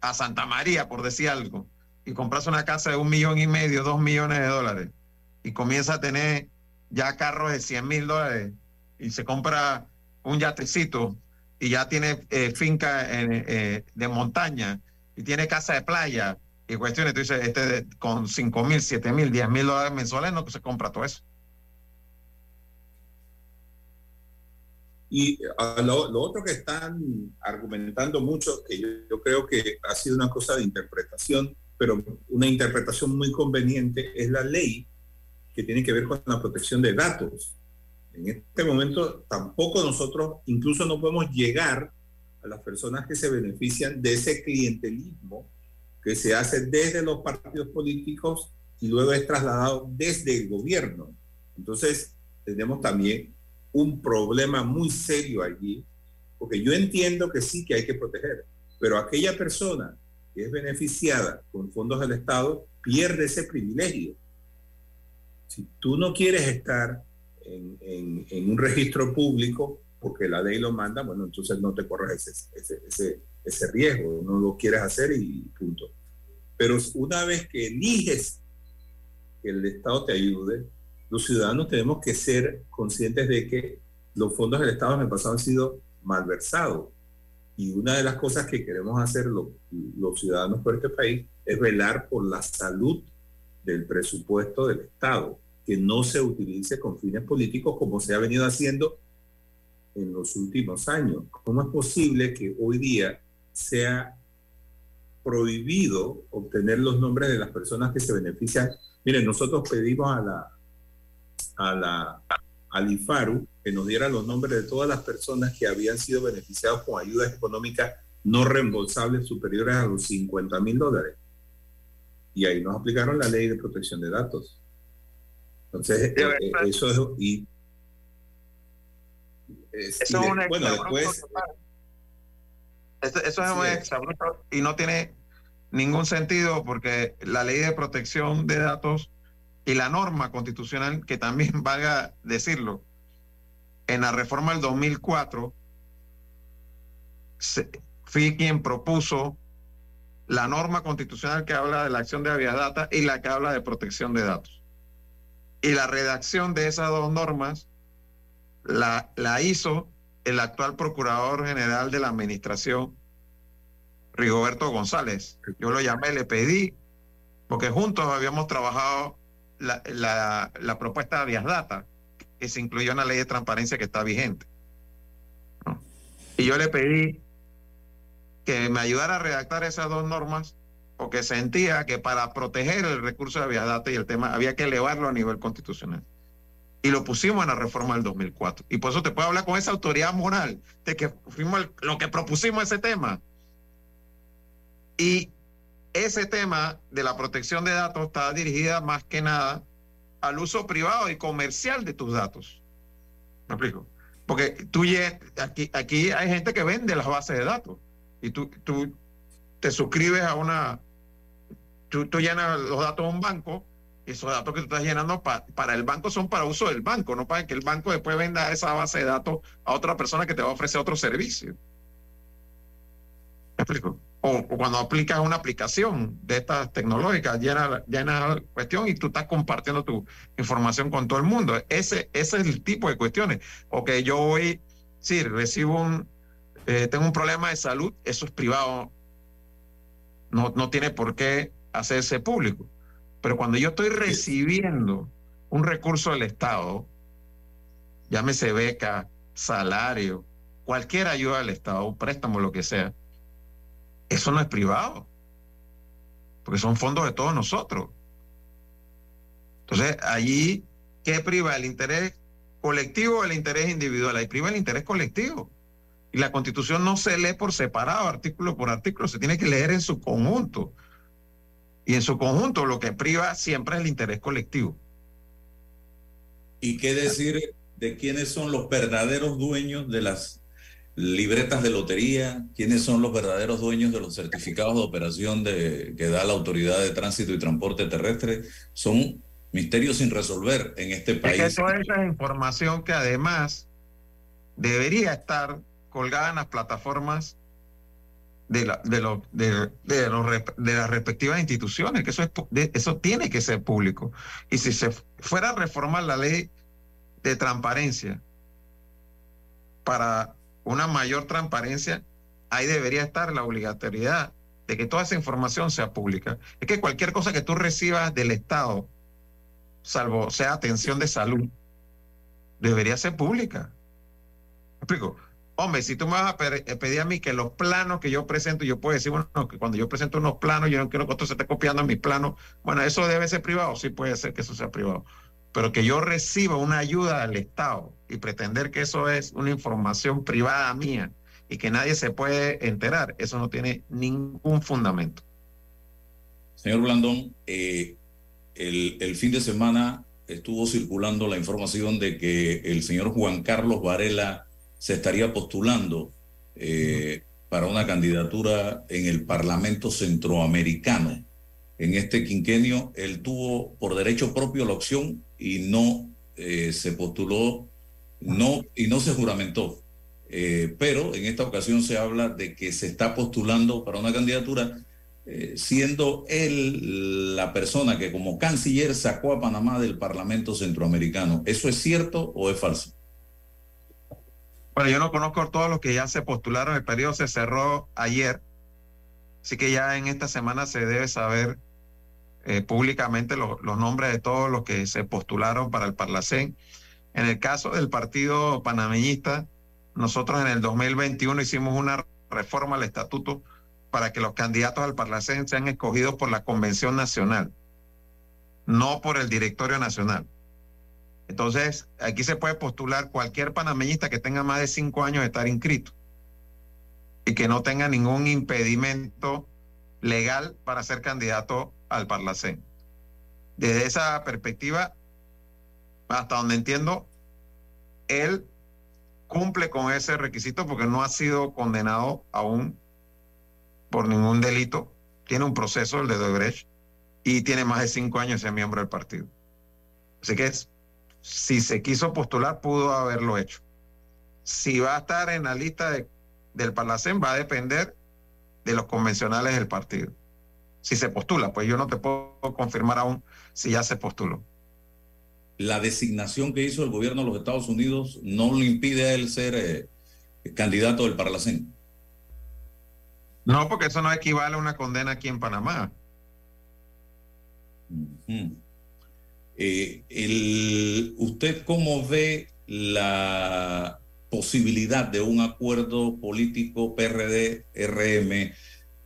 a Santa María, por decir algo, y compras una casa de un millón y medio, dos millones de dólares, y comienza a tener ya carros de 100 mil dólares, y se compra un yatecito, y ya tiene eh, finca eh, de montaña, y tiene casa de playa, y cuestiones, tú dices, este con 5 mil, 7 mil, 10 mil dólares mensuales, no se compra todo eso. Y ah, lo, otro que están argumentando mucho, que yo, creo que ha sido una cosa de interpretación, pero una interpretación muy conveniente, es la ley que tiene que ver con la protección de datos. En este momento tampoco nosotros incluso no podemos llegar a las personas que se benefician de ese clientelismo que se hace desde los partidos políticos y luego es trasladado desde el gobierno. Entonces, tenemos también un problema muy serio allí, porque yo entiendo que sí que hay que proteger, pero aquella persona que es beneficiada con fondos del Estado pierde ese privilegio. Si tú no quieres estar en, un registro público porque la ley lo manda, bueno, entonces no te corres ese, ese, ese riesgo, no lo quieres hacer y punto. Pero una vez que eliges que el Estado te ayude, los ciudadanos tenemos que ser conscientes de que los fondos del Estado en el pasado han sido malversados. Y una de las cosas que queremos hacer los ciudadanos por este país es velar por la salud del presupuesto del Estado, que no se utilice con fines políticos como se ha venido haciendo en los últimos años. ¿Cómo es posible que hoy día sea prohibido obtener los nombres de las personas que se benefician? Miren, nosotros pedimos a la, a la, al IFARU que nos diera los nombres de todas las personas que habían sido beneficiados con ayudas económicas no reembolsables superiores a los 50 mil dólares. y ahí nos aplicaron la ley de protección de datos. Entonces, eh, eso es... Y, eso es bueno, después... Eso, es un exabrupto y no tiene ningún sentido porque la ley de protección de datos y la norma constitucional, que también *laughs* valga decirlo, en la reforma del 2004, fui quien propuso la norma constitucional que habla de la acción de Data y la que habla de protección de datos. Y la redacción de esas dos normas la, la hizo el actual Procurador General de la Administración, Rigoberto González. Yo lo llamé, le pedí, porque juntos habíamos trabajado la, la, la propuesta de Avias Data, que se incluyó en la ley de transparencia que está vigente. Y yo le pedí que me ayudara a redactar esas dos normas porque sentía que para proteger el recurso de Aviadata y el tema había que elevarlo a nivel constitucional. Y lo pusimos en la reforma del 2004. Y por eso te puedo hablar con esa autoridad moral de que fuimos lo que propusimos ese tema. Y ese tema de la protección de datos está dirigida más que nada al uso privado y comercial de tus datos. ¿Me explico? Porque tú aquí, aquí hay gente que vende las bases de datos y tú, tú te suscribes a una, tú, tú llenas los datos de un banco, y esos datos que tú estás llenando para el banco son para uso del banco, no para que el banco después venda esa base de datos a otra persona que te va a ofrecer otro servicio. ¿Me explico? O, cuando aplicas una aplicación de estas tecnológicas, llena, llena la cuestión y tú estás compartiendo tu información con todo el mundo. Ese, ese es el tipo de cuestiones. O que yo voy, sí, recibo un, eh, tengo un problema de salud, eso es privado, no, no tiene por qué hacerse público. Pero cuando yo estoy recibiendo un recurso del Estado, llámese beca, salario, cualquier ayuda del Estado, un préstamo, lo que sea, eso no es privado, porque son fondos de todos nosotros. Entonces, allí, ¿qué priva? ¿El interés colectivo o el interés individual? Ahí priva el interés colectivo. Y la constitución no se lee por separado, artículo por artículo, se tiene que leer en su conjunto. Y en su conjunto lo que priva siempre es el interés colectivo. ¿Y qué decir de quiénes son los verdaderos dueños de las libretas de lotería? ¿Quiénes son los verdaderos dueños de los certificados de operación de, que da la Autoridad de Tránsito y Transporte Terrestre? Son misterios sin resolver en este país. Es que toda esa información que además debería estar colgada en las plataformas de, la, de, lo, de, de, de, las respectivas instituciones, que eso, es, eso tiene que ser público. Y si se fuera a reformar la ley de transparencia para una mayor transparencia, ahí debería estar la obligatoriedad de que toda esa información sea pública. Es que cualquier cosa que tú recibas del Estado, salvo sea atención de salud, debería ser pública. ¿Me explico? Hombre, si tú me vas a eh, pedir a mí que los planos que yo presento, yo puedo decir, bueno, que cuando yo presento unos planos, yo no quiero que otro se esté copiando mis planos. Bueno, eso debe ser privado, sí puede ser que eso sea privado. Pero que yo reciba una ayuda del Estado y pretender que eso es una información privada mía y que nadie se puede enterar, eso no tiene ningún fundamento. Señor Blandón, eh, el, el fin de semana estuvo circulando la información de que el señor Juan Carlos Varela se estaría postulando eh, para una candidatura en el Parlamento Centroamericano. En este quinquenio, él tuvo por derecho propio la opción y no eh, se postuló no, y no se juramentó. Eh, pero en esta ocasión se habla de que se está postulando para una candidatura, siendo él la persona que como canciller sacó a Panamá del Parlamento Centroamericano. ¿Eso es cierto o es falso? Bueno, yo no conozco todos los que ya se postularon, el periodo se cerró ayer, así que ya en esta semana se debe saber eh, públicamente los nombres de todos los que se postularon para el Parlacén. En el caso del partido panameñista, nosotros en el 2021 hicimos una reforma al estatuto para que los candidatos al Parlacén sean escogidos por la Convención Nacional, no por el Directorio Nacional. Entonces, aquí se puede postular cualquier panameñista que tenga más de cinco años de estar inscrito y que no tenga ningún impedimento legal para ser candidato al Parlacén. Desde esa perspectiva, hasta donde entiendo, él cumple con ese requisito porque no ha sido condenado aún por ningún delito. Tiene un proceso, el de Debrecht, y tiene más de cinco años de miembro del partido. Así que si se quiso postular, pudo haberlo hecho. Si va a estar en la lista de, del Parlacén, va a depender de los convencionales del partido. Si se postula, pues yo no te puedo confirmar aún si ya se postuló la designación que hizo el gobierno de los Estados Unidos no le impide a él ser eh, candidato del Parlacén. No, porque eso no equivale a una condena aquí en Panamá. Eh, ¿Usted cómo ve la posibilidad de un acuerdo político PRD-RM,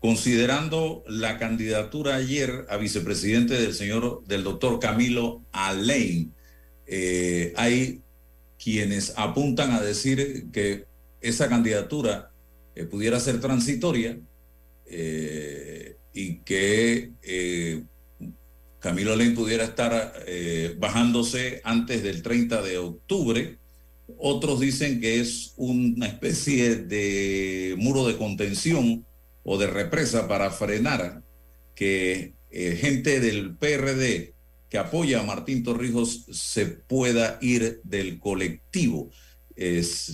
considerando la candidatura ayer a vicepresidente del señor, del doctor Camilo Alain? Eh, hay quienes apuntan a decir que esa candidatura eh, pudiera ser transitoria eh, y que Camilo Lane pudiera estar bajándose antes del 30 de octubre. Otros dicen que es una especie de muro de contención o de represa para frenar que gente del PRD que apoya a Martín Torrijos se pueda ir del colectivo,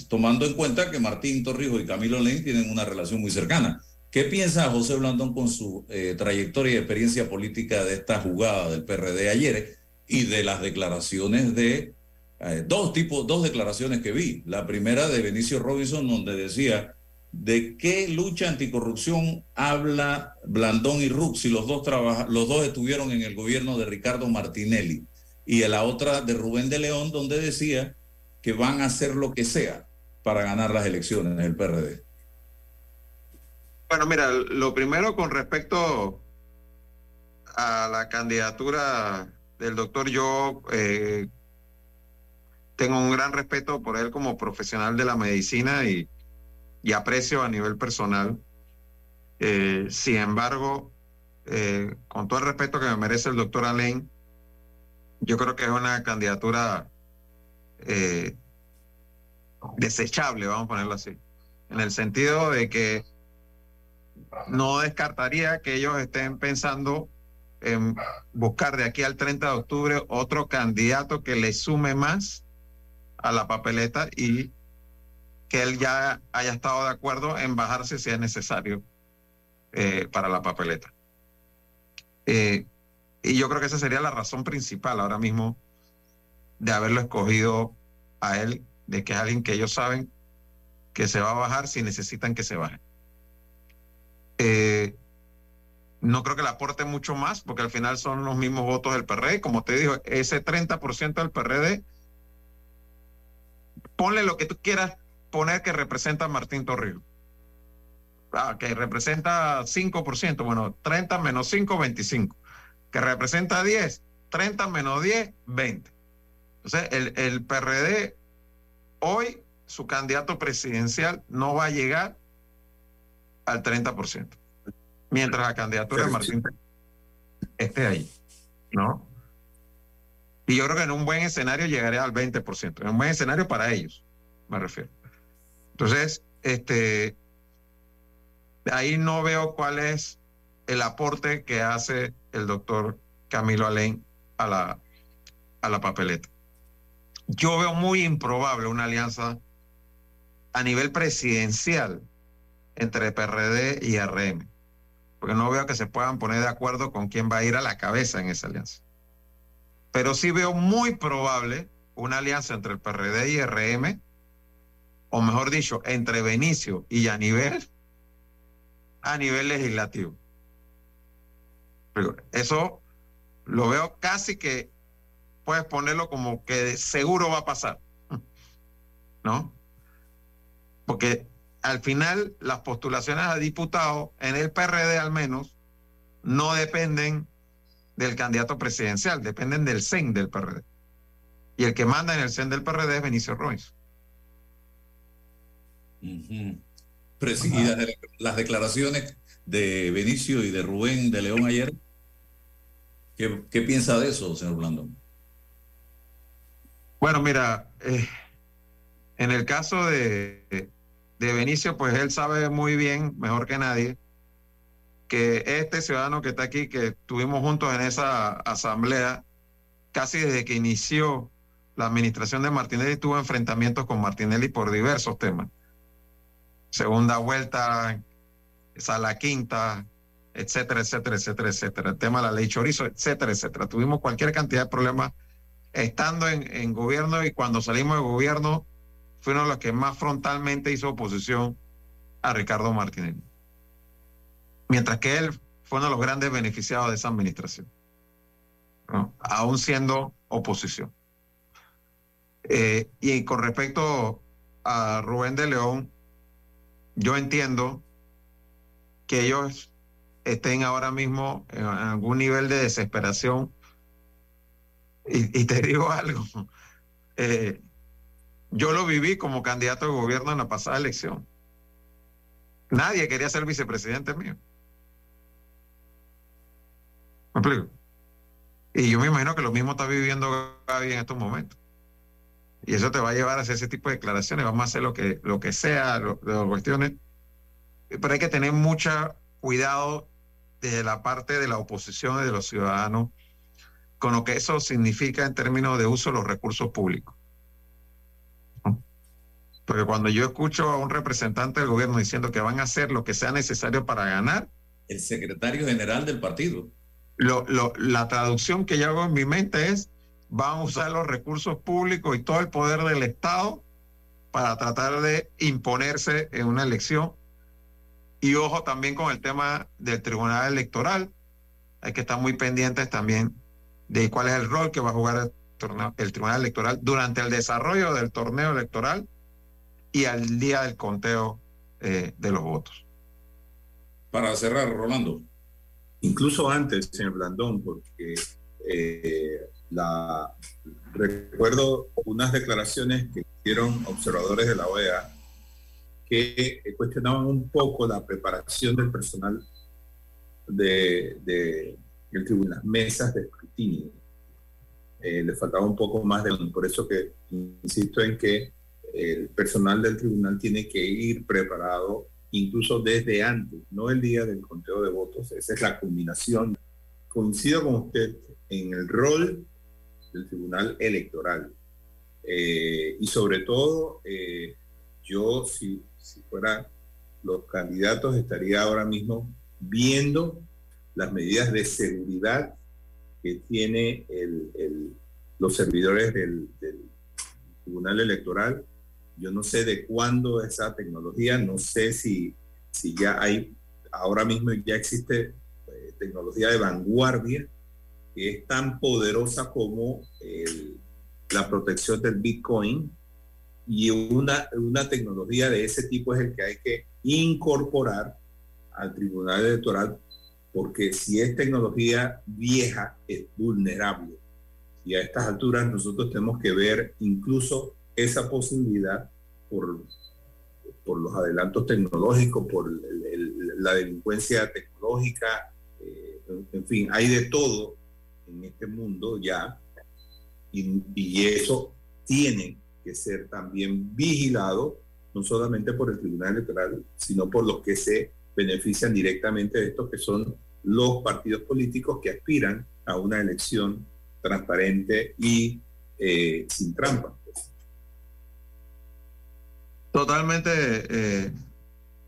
tomando en cuenta que Martín Torrijos y Camilo Lane tienen una relación muy cercana. ¿Qué piensa José Blandón con su eh, trayectoria y experiencia política de esta jugada del PRD ayer y de las declaraciones de eh, dos tipos, dos declaraciones que vi? La primera de Benicio Robinson, donde decía ¿De qué lucha anticorrupción habla Blandón y Rux si los dos, los dos estuvieron en el gobierno de Ricardo Martinelli? Y en la otra de Rubén de León, donde decía que van a hacer lo que sea para ganar las elecciones en el PRD. Bueno, mira, lo primero con respecto a la candidatura del doctor, yo eh, tengo un gran respeto por él como profesional de la medicina y y aprecio a nivel personal. Eh, sin embargo, eh, con todo el respeto que me merece el doctor Alain, yo creo que es una candidatura eh, desechable, vamos a ponerlo así, en el sentido de que no descartaría que ellos estén pensando en buscar de aquí al 30 de octubre otro candidato que le sume más a la papeleta y que él ya haya estado de acuerdo en bajarse si es necesario eh, para la papeleta. Eh, y yo creo que esa sería la razón principal ahora mismo de haberlo escogido a él, de que es alguien que ellos saben que se va a bajar si necesitan que se baje. Eh, no creo que le aporte mucho más, porque al final son los mismos votos del PRD. Como te digo, ese 30% del PRD, ponle lo que tú quieras poner que representa a Martín Torrijos. Ah, que representa 5%, bueno, 30 menos 5, 25. Que representa 10, 30 menos 10, 20. Entonces, el, el PRD hoy, su candidato presidencial no va a llegar al 30%, mientras la candidatura de Martín esté ahí, ¿no? Y yo creo que en un buen escenario llegaría al 20%, en un buen escenario para ellos, me refiero. Entonces, este, ahí no veo cuál es el aporte que hace el doctor Camilo Alain a la, a la papeleta. Yo veo muy improbable una alianza a nivel presidencial entre PRD y RM, porque no veo que se puedan poner de acuerdo con quién va a ir a la cabeza en esa alianza. Pero sí veo muy probable una alianza entre el PRD y RM o mejor dicho, entre Benicio y Yanivel a nivel legislativo. Pero eso lo veo casi que puedes ponerlo como que seguro va a pasar. *laughs* ¿No? Porque al final las postulaciones a diputados en el PRD al menos no dependen del candidato presidencial, dependen del CEN del PRD. Y el que manda en el CEN del PRD es Benicio Royce las declaraciones de Benicio y de Rubén de León ayer? ¿Qué, qué piensa de eso, señor Blandón? Bueno, mira, eh, en el caso de, de Benicio, pues él sabe muy bien, mejor que nadie, que este ciudadano que está aquí, que estuvimos juntos en esa asamblea, casi desde que inició la administración de Martinelli, tuvo enfrentamientos con Martinelli por diversos temas. Segunda vuelta, sala quinta, etcétera, etcétera, etcétera, etcétera. El tema de la ley chorizo, etcétera, etcétera. Tuvimos cualquier cantidad de problemas estando en, en gobierno y cuando salimos de gobierno fue uno de los que más frontalmente hizo oposición a Ricardo Martinelli. Mientras que él fue uno de los grandes beneficiados de esa administración, aún siendo oposición. Eh, y con respecto a Rubén de León, yo entiendo que ellos estén ahora mismo en algún nivel de desesperación. Y, te *laughs* digo algo, eh, yo lo viví como candidato de gobierno en la pasada elección. Nadie quería ser vicepresidente mío. ¿Me explico? Y yo me imagino que lo mismo está viviendo Gaby en estos momentos. Y eso te va a llevar a hacer ese tipo de declaraciones. Vamos a hacer lo que, lo que sea, lo, las cuestiones. Pero hay que tener mucho cuidado desde la parte de la oposición y de los ciudadanos con lo que eso significa en términos de uso de los recursos públicos. Porque cuando yo escucho a un representante del gobierno diciendo que van a hacer lo que sea necesario para ganar. El secretario general del partido. Lo, lo, la traducción que yo hago en mi mente es, van a usar los recursos públicos y todo el poder del Estado para tratar de imponerse en una elección. Y ojo también con el tema del Tribunal Electoral. Hay que estar muy pendientes también de cuál es el rol que va a jugar el, torneo, el Tribunal Electoral durante el desarrollo del torneo electoral y al día del conteo eh, de los votos. Para cerrar, Rolando. Incluso antes, señor Blandón, porque eh, la, recuerdo unas declaraciones que hicieron observadores de la OEA que cuestionaban un poco la preparación del personal de, de, tribunal, las mesas de escrutinio. Eh, le faltaba un poco más de... Por eso que insisto en que el personal del tribunal tiene que ir preparado incluso desde antes, no el día del conteo de votos. Esa es la combinación. Coincido con usted en el rol del tribunal electoral. Eh, y sobre todo, eh, yo si, si fuera los candidatos estaría ahora mismo viendo las medidas de seguridad que tiene el, el, los servidores del, Tribunal Electoral. Yo no sé de cuándo esa tecnología, no sé si, si ya hay, ahora mismo ya existe eh, tecnología de vanguardia que es tan poderosa como el, la protección del Bitcoin y una, una tecnología de ese tipo es el que hay que incorporar al Tribunal Electoral porque si es tecnología vieja es vulnerable. Y a estas alturas nosotros tenemos que ver incluso esa posibilidad por, por los adelantos tecnológicos, por el, el, la delincuencia tecnológica, eh, en fin, hay de todo en este mundo ya, y, eso tiene que ser también vigilado, no solamente por el Tribunal Electoral, sino por los que se benefician directamente de esto, que son los partidos políticos que aspiran a una elección transparente y eh, sin trampa. Totalmente eh,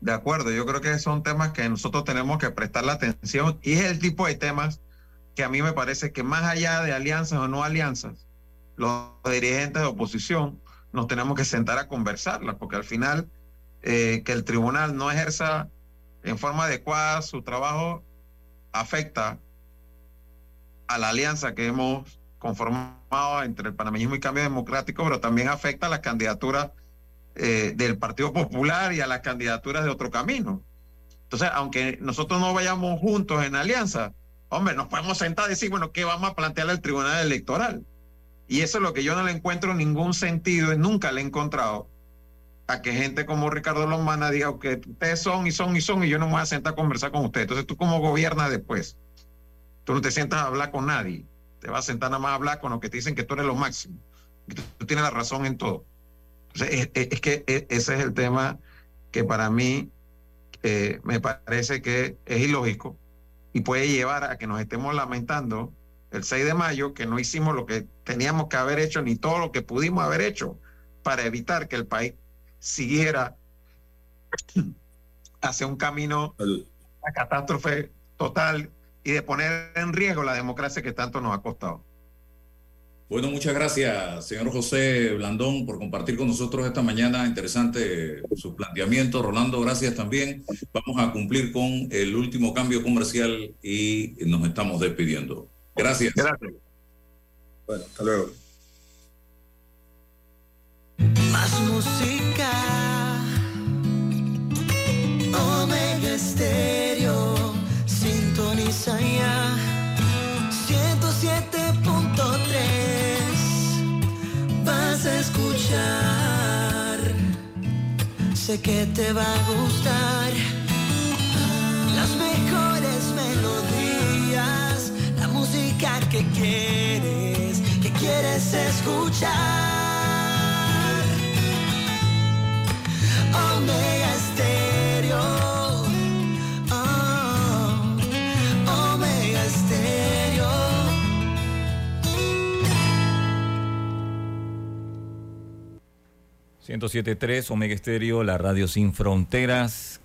de acuerdo. Yo creo que son temas que nosotros tenemos que prestar la atención y es el tipo de temas que a mí me parece que más allá de alianzas o no alianzas, los dirigentes de oposición nos tenemos que sentar a conversarlas, porque al final eh, que el tribunal no ejerza en forma adecuada su trabajo afecta a la alianza que hemos conformado entre el panameñismo y cambio democrático, pero también afecta a las candidaturas eh, del Partido Popular y a las candidaturas de otro camino. Entonces, aunque nosotros no vayamos juntos en alianza, hombre, nos podemos sentar y decir, bueno, ¿qué vamos a plantear al Tribunal Electoral? Y eso es lo que yo no le encuentro ningún sentido y nunca le he encontrado a que gente como Ricardo Lomana diga que ustedes son y son y son y yo no me voy a sentar a conversar con ustedes. Entonces tú cómo gobiernas después. Tú no te sientas a hablar con nadie. Te vas a sentar nada más a hablar con los que te dicen que tú eres lo máximo. Que tú, tienes la razón en todo. Entonces, es, es que e- ese es el tema que para mí eh, me parece que es ilógico y puede llevar a que nos estemos lamentando el 6 de mayo que no hicimos lo que teníamos que haber hecho ni todo lo que pudimos haber hecho para evitar que el país siguiera *clears throat* hacia un camino a catástrofe total y de poner en riesgo la democracia que tanto nos ha costado. Bueno, muchas gracias, señor José Blandón, por compartir con nosotros esta mañana. Interesante su planteamiento. Rolando, gracias también. Vamos a cumplir con el último cambio comercial y nos estamos despidiendo. Gracias. Gracias. Bueno, hasta luego. Más música. Omega Estéreo. Sintoniza ya. 107.3. Sé que te va a gustar. Las mejores melodías. La música que quieres. Que quieres escuchar. Omega. 107.3 Omega Estéreo, la radio sin fronteras.